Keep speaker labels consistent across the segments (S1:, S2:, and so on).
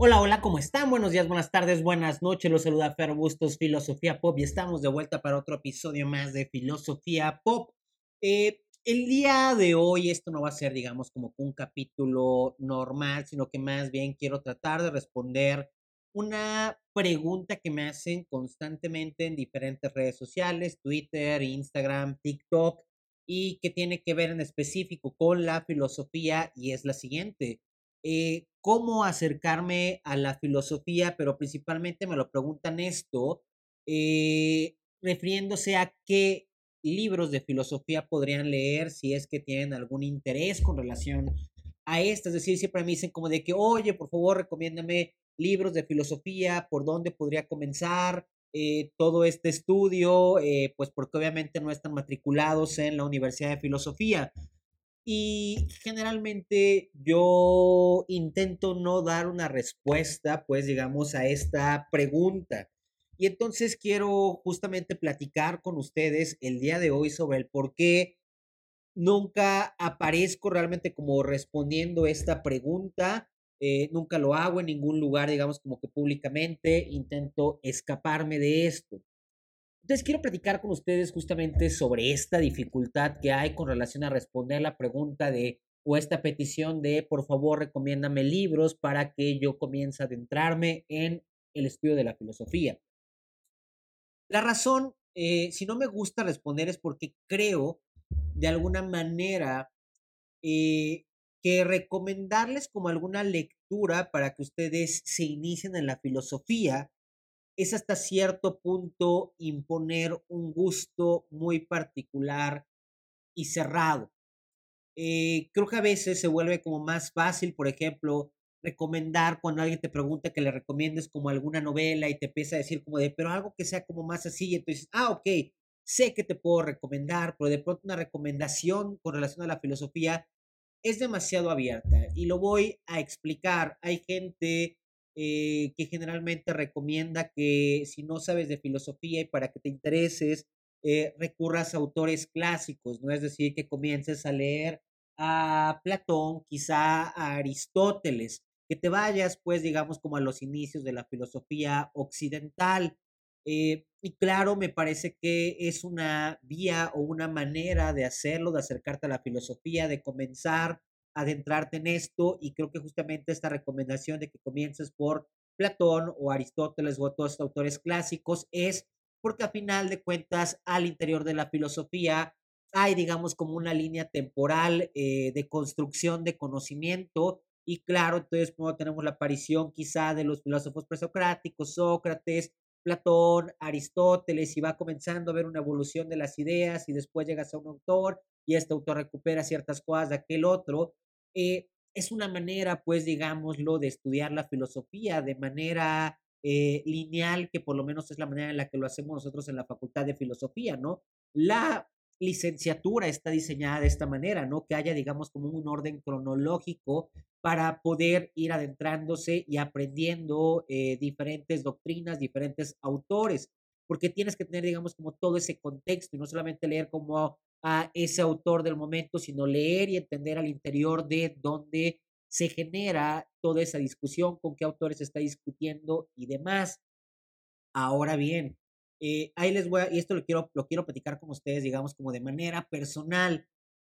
S1: Hola, hola, ¿cómo están? Buenos días, buenas tardes, buenas noches. Los saluda Fer Bustos, Filosofía Pop, y estamos de vuelta para otro episodio más de Filosofía Pop. Eh, el día de hoy esto no va a ser, digamos, como un capítulo normal, sino que más bien quiero tratar de responder una pregunta que me hacen constantemente en diferentes redes sociales, Twitter, Instagram, TikTok, y que tiene que ver en específico con la filosofía y es la siguiente. Eh, ¿Cómo acercarme a la filosofía? Pero principalmente me lo preguntan esto, eh, refiriéndose a qué libros de filosofía podrían leer si es que tienen algún interés con relación a esto. Es decir, siempre me dicen como de que, oye, por favor, recomiéndame libros de filosofía, por dónde podría comenzar eh, todo este estudio, eh, pues porque obviamente no están matriculados en la Universidad de Filosofía. Y generalmente yo intento no dar una respuesta, pues digamos, a esta pregunta. Y entonces quiero justamente platicar con ustedes el día de hoy sobre el por qué nunca aparezco realmente como respondiendo esta pregunta. Eh, nunca lo hago en ningún lugar, digamos, como que públicamente. Intento escaparme de esto. Entonces quiero platicar con ustedes justamente sobre esta dificultad que hay con relación a responder la pregunta de o esta petición de por favor recomiéndame libros para que yo comience a adentrarme en el estudio de la filosofía. La razón, eh, si no me gusta responder, es porque creo de alguna manera eh, que recomendarles como alguna lectura para que ustedes se inicien en la filosofía es hasta cierto punto imponer un gusto muy particular y cerrado. Eh, creo que a veces se vuelve como más fácil, por ejemplo, recomendar cuando alguien te pregunta que le recomiendes como alguna novela y te empieza a decir como de, pero algo que sea como más así, y entonces, ah, ok, sé que te puedo recomendar, pero de pronto una recomendación con relación a la filosofía es demasiado abierta y lo voy a explicar. Hay gente eh, que generalmente recomienda que si no sabes de filosofía y para que te intereses, eh, recurras a autores clásicos, ¿no? Es decir, que comiences a leer a Platón, quizá a Aristóteles, que te vayas, pues, digamos, como a los inicios de la filosofía occidental. Eh, y claro, me parece que es una vía o una manera de hacerlo, de acercarte a la filosofía, de comenzar adentrarte en esto. Y creo que justamente esta recomendación de que comiences por Platón o Aristóteles o todos estos autores clásicos es porque a final de cuentas, al interior de la filosofía, hay, digamos, como una línea temporal eh, de construcción de conocimiento y claro, entonces cuando tenemos la aparición quizá de los filósofos presocráticos, Sócrates, Platón, Aristóteles, y va comenzando a ver una evolución de las ideas y después llegas a un autor y este autor recupera ciertas cosas de aquel otro. Eh, es una manera, pues, digámoslo, de estudiar la filosofía de manera eh, lineal, que por lo menos es la manera en la que lo hacemos nosotros en la Facultad de Filosofía, ¿no? La licenciatura está diseñada de esta manera, ¿no? Que haya, digamos, como un orden cronológico para poder ir adentrándose y aprendiendo eh, diferentes doctrinas, diferentes autores, porque tienes que tener, digamos, como todo ese contexto y no solamente leer como a ese autor del momento, sino leer y entender al interior de dónde se genera toda esa discusión, con qué autores se está discutiendo y demás. Ahora bien, eh, ahí les voy a, y esto lo quiero, lo quiero platicar con ustedes, digamos, como de manera personal.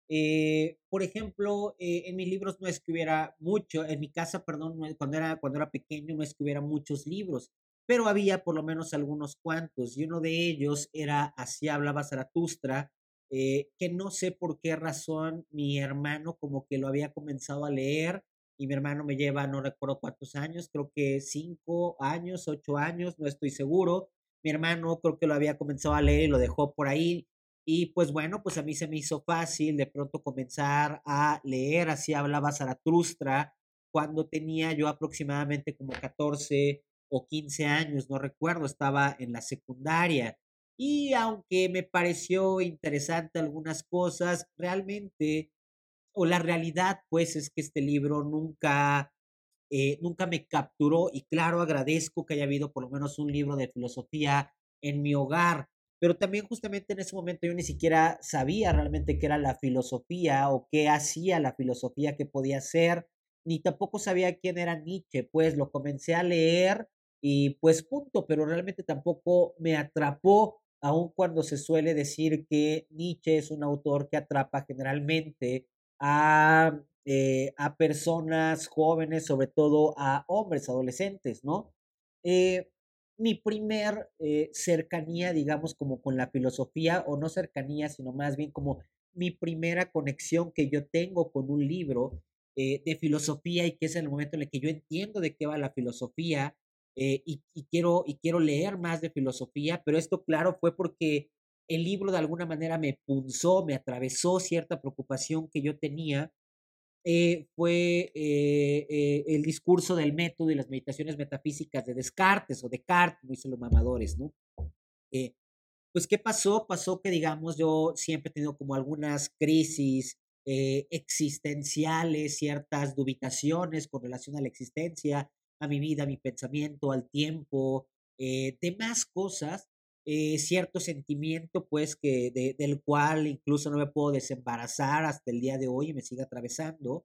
S1: Eh, por ejemplo, eh, en mis libros no es que hubiera mucho, en mi casa, perdón, cuando era, cuando era pequeño no es que hubiera muchos libros, pero había por lo menos algunos cuantos, y uno de ellos era Así hablaba Zaratustra, que no sé por qué razón mi hermano como que lo había comenzado a leer, y mi hermano me lleva, no recuerdo cuántos años, creo que cinco años, ocho años, no estoy seguro, mi hermano creo que lo había comenzado a leer y lo dejó por ahí. Y pues bueno, pues a mí se me hizo fácil de pronto comenzar a leer, así hablaba Zaratustra, cuando tenía yo aproximadamente como 14 o 15 años, no recuerdo, estaba en la secundaria. Y aunque me pareció interesante algunas cosas, realmente, o la realidad pues es que este libro nunca eh, nunca me capturó y claro, agradezco que haya habido por lo menos un libro de filosofía en mi hogar, pero también justamente en ese momento yo ni siquiera sabía realmente qué era la filosofía o qué hacía la filosofía, qué podía ser. ni tampoco sabía quién era Nietzsche, pues lo comencé a leer y pues punto, pero realmente tampoco me atrapó, aun cuando se suele decir que Nietzsche es un autor que atrapa generalmente a, eh, a personas jóvenes, sobre todo a hombres, adolescentes, ¿no? Eh, mi primer eh, cercanía, digamos, como con la filosofía, o no cercanía, sino más bien como mi primera conexión que yo tengo con un libro de filosofía y que es el momento en el que yo entiendo de qué va la filosofía eh, y, quiero, y quiero leer más de filosofía, pero esto, claro, fue porque el libro de alguna manera me punzó, me atravesó cierta preocupación que yo tenía. Eh, fue eh, el discurso del método y las meditaciones metafísicas de Descartes o Descartes, como dicen los mamadores, ¿no? pues, ¿qué pasó? Pasó que, digamos, yo siempre he tenido como algunas crisis existenciales, ciertas dubitaciones con relación a la existencia, a mi vida, a mi pensamiento, al tiempo, eh, demás cosas, eh, cierto sentimiento, pues, que del cual incluso no me puedo desembarazar hasta el día de hoy y me sigue atravesando.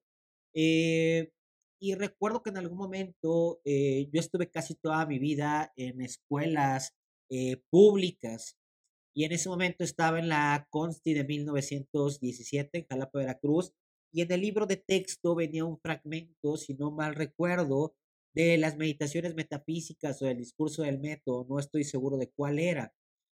S1: Eh, y recuerdo que en algún momento eh, yo estuve casi toda mi vida en escuelas públicas y en ese momento estaba en la Consti de 1917 en Jalapa, Veracruz, y en el libro de texto venía un fragmento, si no mal recuerdo, de las meditaciones metafísicas o del discurso del método, no estoy seguro de cuál era.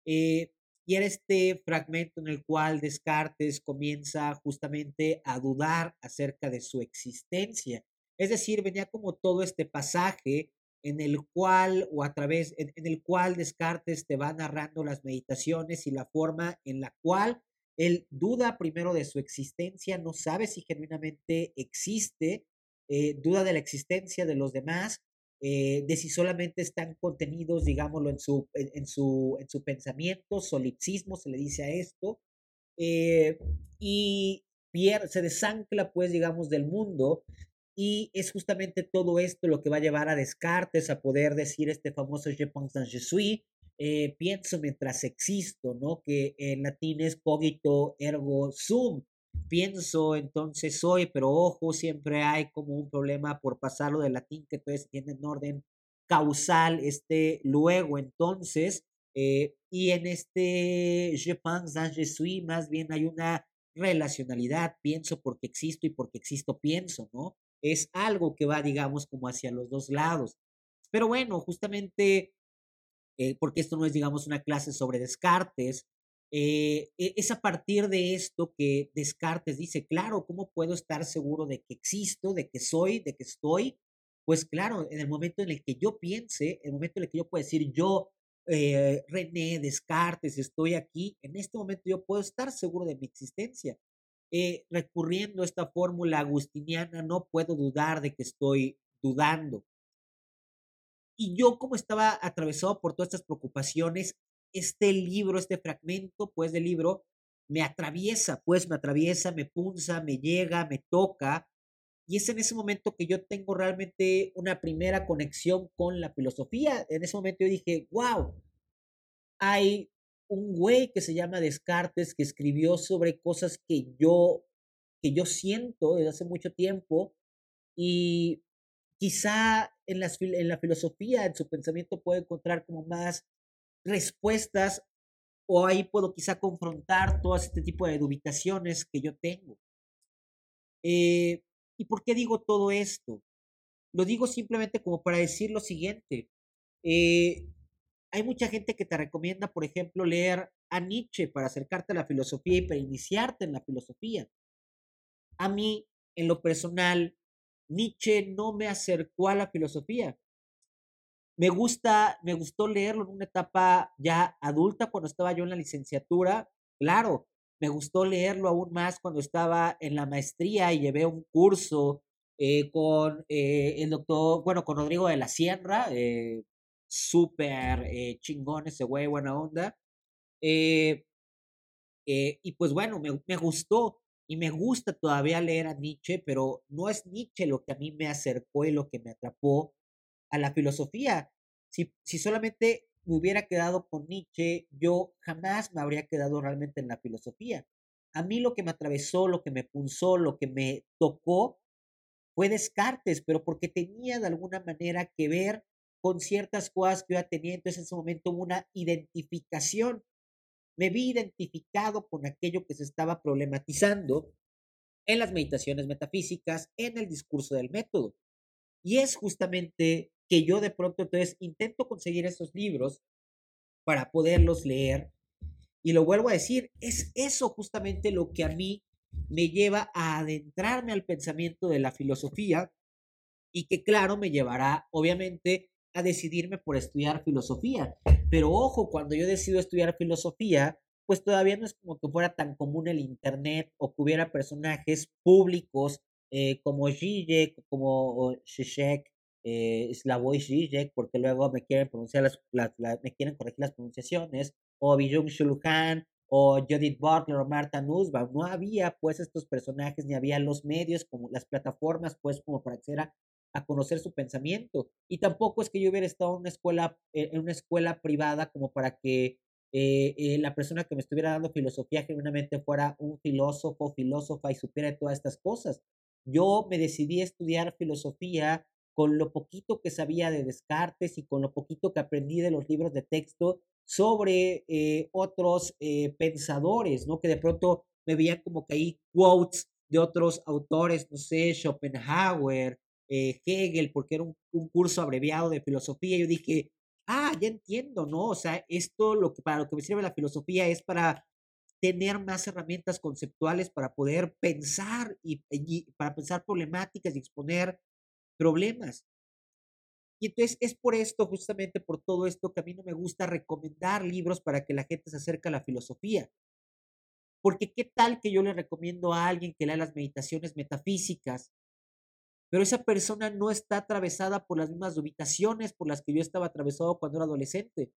S1: Eh, y era este fragmento en el cual Descartes comienza justamente a dudar acerca de su existencia. Es decir, venía como todo este pasaje en el cual, o a través, en, en el cual Descartes te va narrando las meditaciones y la forma en la cual él duda primero de su existencia, no sabe si genuinamente existe, eh, duda de la existencia de los demás, eh, de si solamente están contenidos, digámoslo, en su, en, su, en su pensamiento, solipsismo se le dice a esto, eh, y se desancla, pues, digamos, del mundo, y es justamente todo esto lo que va a llevar a Descartes a poder decir este famoso Je pense je suis, pienso mientras existo, ¿no? Que en latín es cogito ergo sum, pienso, entonces soy, pero ojo, siempre hay como un problema por pasarlo del latín que entonces tiene en orden causal, este luego, entonces, eh, y en este je pense, je suis, más bien hay una relacionalidad, pienso porque existo y porque existo pienso, ¿no? Es algo que va, digamos, como hacia los dos lados. Pero bueno, justamente, eh, porque esto no es, digamos, una clase sobre Descartes, eh, e, es a partir de esto que Descartes dice, claro, ¿cómo puedo estar seguro de que existo, de que soy, de que estoy? Pues claro, en el momento en el que yo piense, en el momento en el que yo puedo decir, yo, eh, René Descartes, estoy aquí, en este momento yo puedo estar seguro de mi existencia. Eh, recurriendo a esta fórmula agustiniana, no puedo dudar de que estoy dudando. Y yo como estaba atravesado por todas estas preocupaciones, este libro, este fragmento, pues, del libro, me atraviesa, pues, me atraviesa, me punza, me llega, me toca. Y es en ese momento que yo tengo realmente una primera conexión con la filosofía. En ese momento yo dije, wow, hay un güey que se llama Descartes que escribió sobre cosas que yo, que yo siento desde hace mucho tiempo y quizá en, las, en la filosofía, en su pensamiento puedo encontrar como más respuestas o ahí puedo quizá confrontar todo este tipo de dubitaciones que yo tengo. Eh, ¿Y por qué digo todo esto? Lo digo simplemente como para decir lo siguiente. Eh, hay mucha gente que te recomienda, por ejemplo, leer a Nietzsche para acercarte a la filosofía y para iniciarte en la filosofía. A mí, en lo personal, Nietzsche no me acercó a la filosofía. Me gusta, me gustó leerlo en una etapa ya adulta cuando estaba yo en la licenciatura. Claro, me gustó leerlo aún más cuando estaba en la maestría y llevé un curso eh, con eh, el doctor, bueno, con Rodrigo de la Sierra, eh, súper chingón ese güey, buena onda. y pues bueno, me gustó y me gusta todavía leer a Nietzsche, pero no es Nietzsche lo que a mí me acercó y lo que me atrapó, a la filosofía. Si, si solamente me hubiera quedado con Nietzsche, yo jamás me habría quedado realmente en la filosofía. A mí lo que me atravesó, lo que me punzó, lo que me tocó fue Descartes, pero porque tenía de alguna manera que ver con ciertas cosas que yo tenía, entonces en ese momento una identificación. Me vi identificado con aquello que se estaba problematizando en las meditaciones metafísicas, en el discurso del método. Y es justamente que yo de pronto entonces intento conseguir esos libros para poderlos leer. Y lo vuelvo a decir, es eso justamente lo que a mí me lleva a adentrarme al pensamiento de la filosofía y que claro me llevará obviamente a decidirme por estudiar filosofía. Pero ojo, cuando yo decido estudiar filosofía, pues todavía no es como que fuera tan común el Internet o que hubiera personajes públicos eh, como Zizek, como Zizek, eh, Slavoj Žižek, porque luego me quieren pronunciar las, me quieren corregir las pronunciaciones, o Byung Shulhan, o Judith Butler, o Marta Nussbaum. No había pues estos personajes, ni había los medios, como las plataformas, pues como para acceder a conocer su pensamiento. Y tampoco es que yo hubiera estado en una escuela, eh, en una escuela privada como para que eh, eh, la persona que me estuviera dando filosofía genuinamente fuera un filósofo, filósofa y supiera todas estas cosas. Yo me decidí a estudiar filosofía con lo poquito que sabía de Descartes y con lo poquito que aprendí de los libros de texto sobre eh, otros pensadores, ¿no? Que de pronto me veían como que ahí quotes de otros autores, no sé, Schopenhauer, Hegel, porque era un, un, curso abreviado de filosofía. Yo dije, ah, ya entiendo, ¿no? O sea, esto que, para lo que me sirve la filosofía es para tener más herramientas conceptuales para poder pensar y, para pensar problemáticas y exponer problemas. Y entonces es por esto, justamente por todo esto, que a mí no me gusta recomendar libros para que la gente se acerque a la filosofía. Porque qué tal que yo le recomiendo a alguien que lea las meditaciones metafísicas pero esa persona no está atravesada por las mismas ubicaciones por las que yo estaba atravesado cuando era adolescente.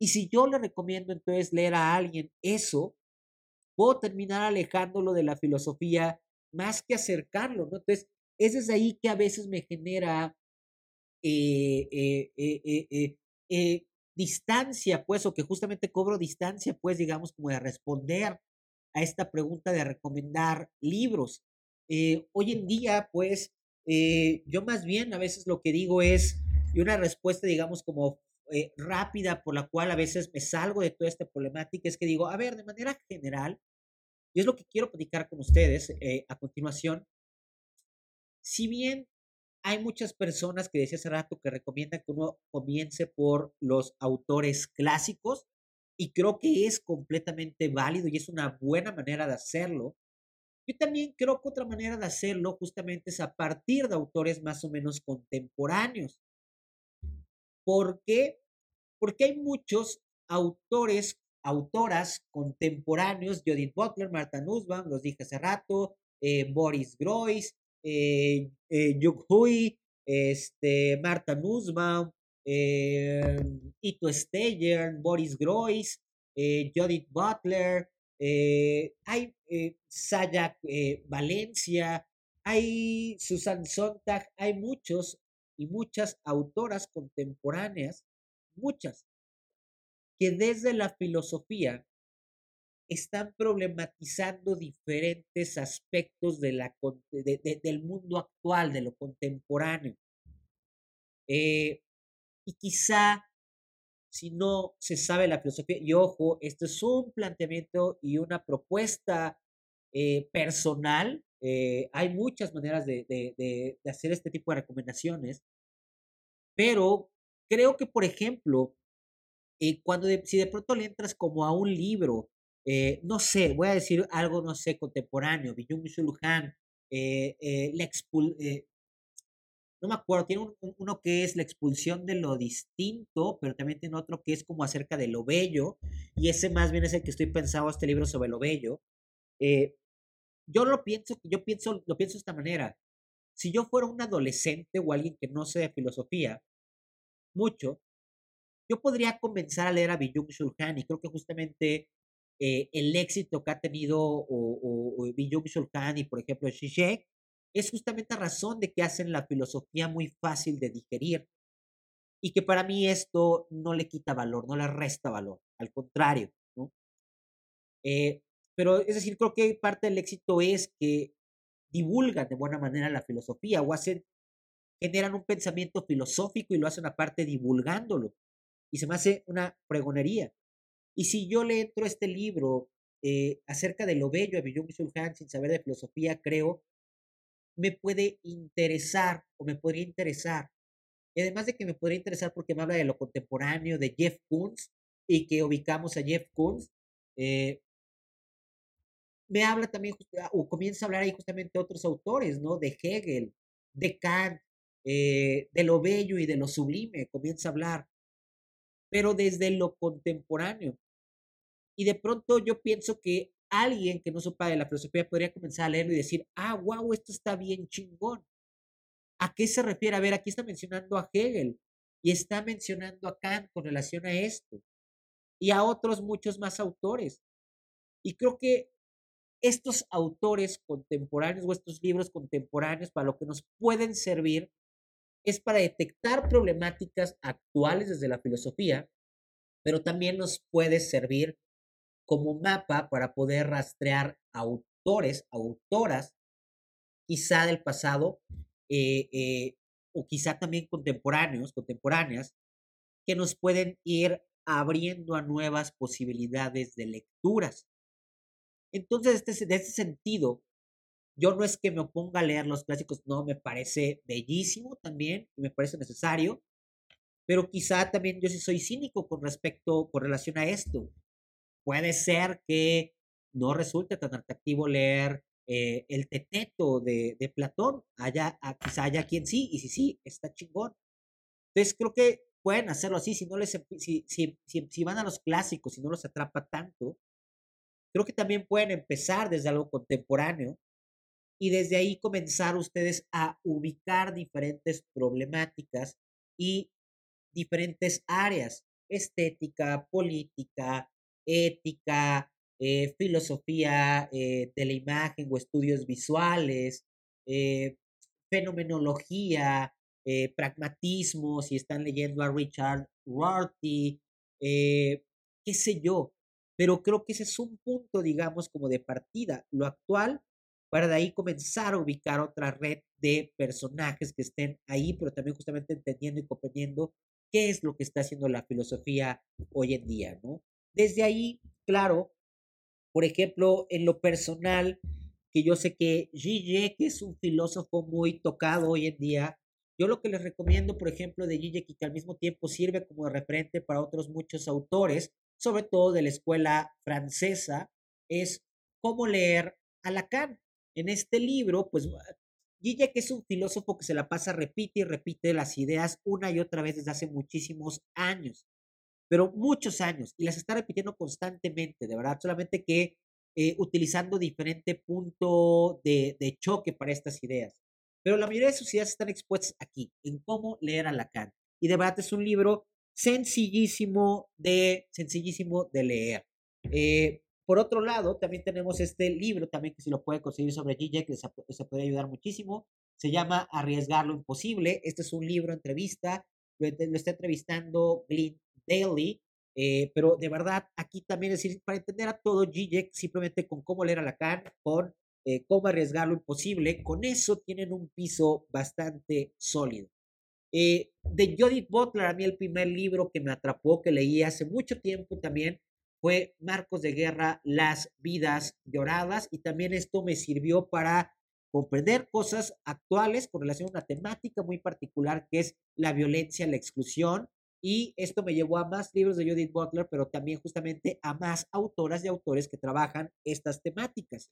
S1: Y si yo le recomiendo entonces leer a alguien eso, puedo terminar alejándolo de la filosofía más que acercarlo, ¿no? Entonces, es desde ahí que a veces me genera eh, eh, eh, distancia, pues, o que justamente cobro distancia, pues, digamos, como de responder a esta pregunta de recomendar libros. Eh, hoy en día, pues, eh, yo más bien a veces lo que digo es, y una respuesta, digamos, como eh, rápida por la cual a veces me salgo de toda esta problemática, es que digo, a ver, de manera general, y es lo que quiero platicar con ustedes a continuación, si bien hay muchas personas que decía hace rato que recomiendan que uno comience por los autores clásicos, y creo que es completamente válido y es una buena manera de hacerlo, yo también creo que otra manera de hacerlo justamente es a partir de autores más o menos contemporáneos. ¿Por qué? Porque hay muchos autores, autoras contemporáneos, Judith Butler, Marta Nussbaum, los dije hace rato, eh, Boris Groys, eh, eh, Hui, este, Marta Nussbaum, eh, Ito Steyer, Boris Groys, eh, Judith Butler, eh, hay eh, Sayak eh, Valencia, hay Susan Sontag, hay muchos y muchas autoras contemporáneas, muchas, que desde la filosofía están problematizando diferentes aspectos de la, del mundo actual, de lo contemporáneo. y quizá si no se sabe la filosofía. Y ojo, esto es un planteamiento y una propuesta eh, personal. Eh, hay muchas maneras de, de, de, hacer este tipo de recomendaciones, pero creo que, por ejemplo, eh, cuando si de pronto le entras como a un libro, no sé, voy a decir algo, no sé, contemporáneo, Byung-Chul Han, la expul no me acuerdo, tiene uno que es la expulsión de lo distinto, pero también tiene otro que es como acerca de lo bello, y ese más bien es el que estoy pensando, este libro sobre lo bello. Eh, yo lo pienso, yo pienso, lo pienso de esta manera. Si yo fuera un adolescente o alguien que no sé de filosofía mucho, yo podría comenzar a leer a Byung Chul Han y creo que justamente eh, el éxito que ha tenido o, o, Chul Han y por ejemplo Zizek es justamente razón de que hacen la filosofía muy fácil de digerir y que para mí esto no le quita valor, no le resta valor, al contrario, ¿no? Eh, pero es decir, creo que parte del éxito es que divulgan de buena manera la filosofía o hacen, generan un pensamiento filosófico y lo hacen aparte divulgándolo. Y se me hace una pregonería. Y si yo le entro a este libro eh, acerca de lo bello de Byung-Chul Han sin saber de filosofía, creo, me puede interesar o me podría interesar. Y además de que me podría interesar porque me habla de lo contemporáneo de Jeff Koons y que ubicamos a Jeff Koons, eh, me habla también, ah, o comienza a hablar ahí justamente otros autores, ¿no? De Hegel, de Kant, eh, de lo bello y de lo sublime, comienza a hablar, pero desde lo contemporáneo. Y de pronto yo pienso que alguien que no sepa de la filosofía podría comenzar a leerlo y decir, ah, wow, esto está bien chingón. ¿A qué se refiere? A ver, aquí está mencionando a Hegel y está mencionando a Kant con relación a esto y a otros muchos más autores. Y creo que estos autores contemporáneos o estos libros contemporáneos para lo que nos pueden servir es para detectar problemáticas actuales desde la filosofía, pero también nos puede servir como mapa para poder rastrear autores, autoras, quizá del pasado, eh, eh, o quizá también contemporáneos, contemporáneas, que nos pueden ir abriendo a nuevas posibilidades de lecturas. Entonces, este, ese sentido, yo no es que me oponga a leer los clásicos, no, me parece bellísimo también, me parece necesario, pero quizá también yo sí soy cínico con respecto, con relación a esto. Puede ser que no resulte tan atractivo leer eh, el teteto de, de Platón, haya, ah, quizá haya quien sí, y si sí, está chingón. Entonces creo que pueden hacerlo así, si no les, si, si, si, si van a los clásicos, si no los atrapa tanto, Creo que también pueden empezar desde algo contemporáneo y desde ahí comenzar ustedes a ubicar diferentes problemáticas y diferentes áreas, estética, política, ética, eh, filosofía eh, de la imagen o estudios visuales, eh, fenomenología, pragmatismo, si están leyendo a Richard Rorty, qué sé yo, pero creo que ese es un punto, digamos, como de partida. Lo actual, para de ahí comenzar a ubicar otra red de personajes que estén ahí, pero también justamente entendiendo y comprendiendo qué es lo que está haciendo la filosofía hoy en día, ¿no? Desde ahí, claro, por ejemplo, en lo personal, que yo sé que Zizek es un filósofo muy tocado hoy en día, yo lo que les recomiendo, por ejemplo, de y que al mismo tiempo sirve como referente para otros muchos autores, sobre todo de la escuela francesa, es cómo leer a Lacan. En este libro, pues que es un filósofo que se la pasa, repite y repite las ideas una y otra vez desde hace muchísimos años, pero muchos años, y las está repitiendo constantemente, de verdad, solamente que eh, utilizando diferente punto de, de choque para estas ideas. Pero la mayoría de sus ideas están expuestas aquí, en cómo leer a Lacan. Y de verdad es un libro sencillísimo de, sencillísimo de leer. Eh, por otro lado, también tenemos este libro, también que si lo puede conseguir sobre Gigi, que se, puede ayudar muchísimo. Se llama Arriesgar lo imposible. Este es un libro entrevista, lo, está entrevistando Glenn Daly, eh, pero de verdad, aquí también es decir, para entender a todo Gigi, simplemente con cómo leer a Lacan, con eh, cómo arriesgar lo imposible, con eso tienen un piso bastante sólido. Eh, de Judith Butler, a mí el primer libro que me atrapó, que leí hace mucho tiempo también, fue Marcos de Guerra, Las vidas lloradas, y también esto me sirvió para comprender cosas actuales con relación a una temática muy particular que es la violencia, la exclusión, y esto me llevó a más libros de Judith Butler, pero también justamente a más autoras y autores que trabajan estas temáticas.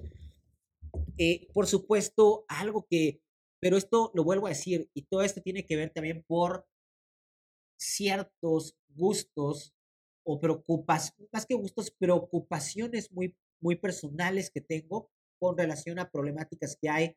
S1: Eh, por supuesto, algo que pero esto lo vuelvo a decir, y todo esto tiene que ver también por ciertos gustos o preocupaciones, más que gustos, preocupaciones muy, muy personales que tengo con relación a problemáticas que hay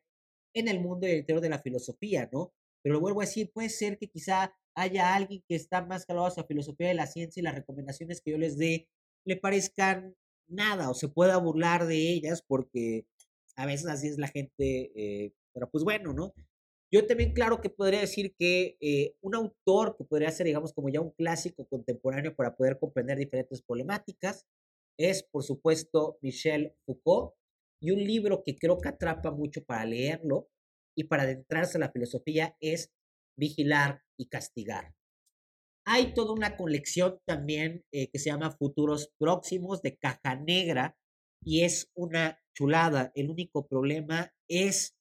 S1: en el mundo y el interior de la filosofía, ¿no? Pero lo vuelvo a decir, puede ser que quizá haya alguien que está más calado a la filosofía de la ciencia y las recomendaciones que yo les dé le parezcan nada o se pueda burlar de ellas porque a veces así es la gente eh, pero pues bueno, ¿no? Yo también, claro que podría decir que eh, un autor que podría ser, digamos, como ya un clásico contemporáneo para poder comprender diferentes problemáticas es, por supuesto, Michel Foucault. Y un libro que creo que atrapa mucho para leerlo y para adentrarse a la filosofía es Vigilar y Castigar. Hay toda una colección también eh, que se llama Futuros Próximos de Caja Negra y es una chulada. El único problema es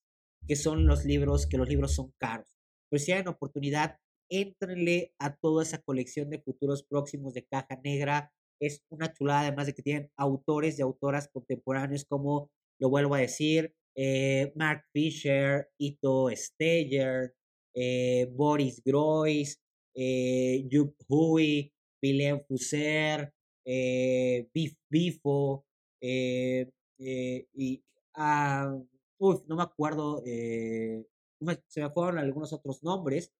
S1: que son los libros, que los libros son caros. Pero si hay una oportunidad, éntrenle a toda esa colección de futuros próximos de caja negra. Es una chulada, además de que tienen autores y autoras contemporáneos como, lo vuelvo a decir, eh, Mark Fisher, Ito Steyer, eh, Boris Groys, eh, Jupp Huey, Willem Fusser, eh, Bifo, eh, y ah, no me acuerdo, se me fueron algunos otros nombres,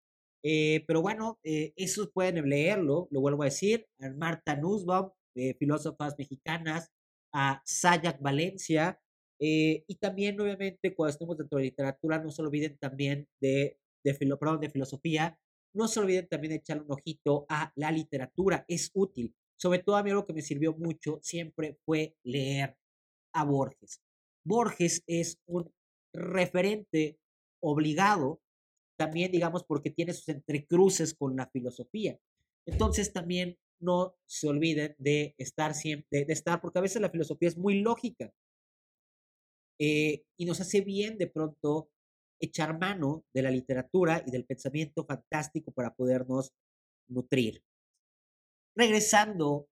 S1: pero bueno, esos pueden leerlo, lo vuelvo a decir, a Marta Nussbaum, filósofas mexicanas, a Sayak Valencia, y también, obviamente, cuando estemos dentro de literatura, no se olviden también de, de, de filosofía, no se olviden también de echarle un ojito a la literatura, es útil. Sobre todo a mí lo que me sirvió mucho siempre fue leer a Borges. Borges es un referente obligado, también digamos porque tiene sus entrecruces con la filosofía. Entonces también no se olviden de estar siempre, de, estar, porque a veces la filosofía es muy lógica eh, y nos hace bien de pronto echar mano de la literatura y del pensamiento fantástico para podernos nutrir. Regresando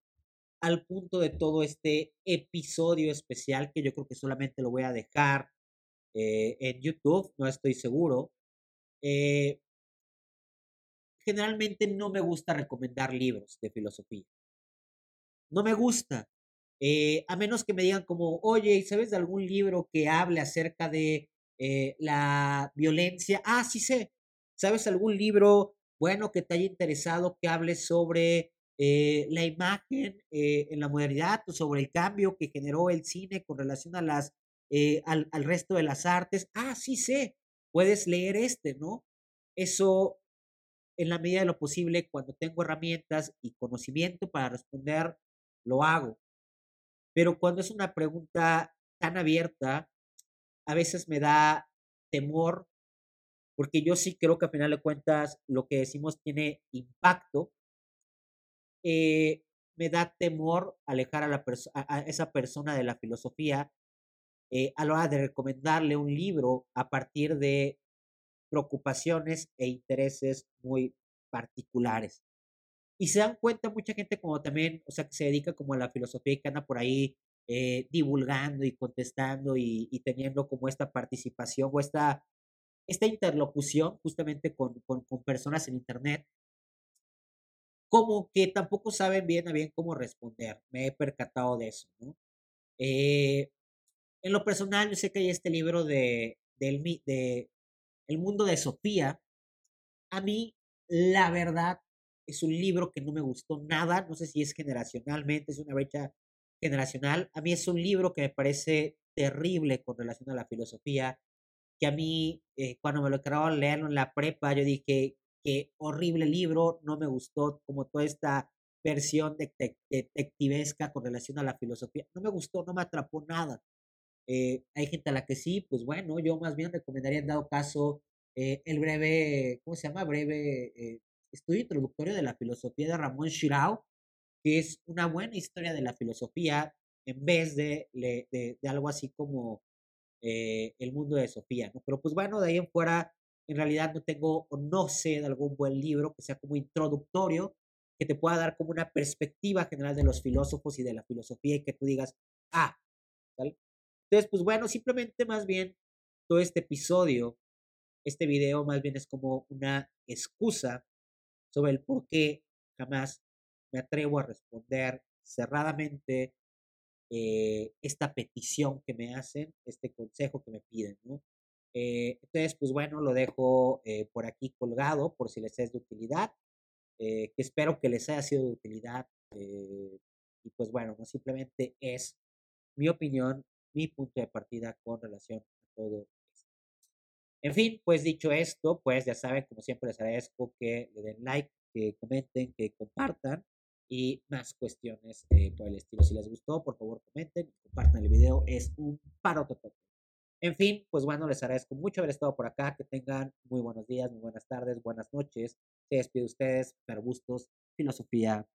S1: al punto de todo este episodio especial, que yo creo que solamente lo voy a dejar eh, en YouTube, no estoy seguro. Eh, generalmente no me gusta recomendar libros de filosofía. No me gusta. Eh, a menos que me digan como, oye, ¿sabes de algún libro que hable acerca de eh, la violencia. Ah, sí sé. ¿Sabes algún libro bueno que te haya interesado que hable sobre eh, la imagen eh, en la modernidad o sobre el cambio que generó el cine con relación a las, al, al, resto de las artes? Ah, sí sé. Puedes leer este, ¿no? Eso, en la medida de lo posible, cuando tengo herramientas y conocimiento para responder, lo hago. Pero cuando es una pregunta tan abierta, a veces me da temor, porque yo sí creo que a final de cuentas lo que decimos tiene impacto. Eh, me da temor alejar a, la a, esa persona de la filosofía eh, a la hora de recomendarle un libro a partir de preocupaciones e intereses muy particulares. Y se dan cuenta mucha gente como también, o sea, que se dedica como a la filosofía y que anda por ahí eh, divulgando y contestando y, teniendo como esta participación o esta, esta interlocución justamente con, con, personas en Internet, como que tampoco saben bien a bien cómo responder. Me he percatado de eso, ¿no? Eh, en lo personal, yo sé que hay este libro de, del, de El mundo de Sofía. A mí, la verdad, es un libro que no me gustó nada. No sé si es generacionalmente, es una brecha generacional. A mí es un libro que me parece terrible con relación a la filosofía, que a mí eh, cuando me lo acabaron leerlo en la prepa, yo dije, qué horrible libro, no me gustó como toda esta versión detectivesca con relación a la filosofía, no me gustó, no me atrapó nada. Eh, hay gente a la que sí, pues bueno, yo más bien recomendaría en dado caso eh, el breve, ¿cómo se llama? Breve estudio introductorio de la filosofía de Ramón Shirao, que es una buena historia de la filosofía en vez de, de, algo así como eh, el mundo de Sofía, ¿no? Pero pues bueno, de ahí en fuera, en realidad no tengo o no sé de algún buen libro que sea como introductorio, que te pueda dar como una perspectiva general de los filósofos y de la filosofía y que tú digas, ah, ¿tal? Entonces, pues bueno, simplemente más bien todo este episodio, este video más bien es como una excusa sobre el por qué jamás me atrevo a responder cerradamente eh, esta petición que me hacen, este consejo que me piden. Eh, entonces, pues bueno, lo dejo eh, por aquí colgado por si les es de utilidad, que espero que les haya sido de utilidad. y pues bueno, no simplemente es mi opinión, mi punto de partida con relación a todo esto. En fin, pues dicho esto, pues ya saben, como siempre les agradezco que le den like, que comenten, que compartan y más cuestiones eh, por el estilo. Si les gustó, por favor comenten, compartan el video, es un paro total. En fin, pues bueno, les agradezco mucho haber estado por acá, que tengan muy buenos días, muy buenas tardes, buenas noches. Se despide ustedes, Gustos, Filosofía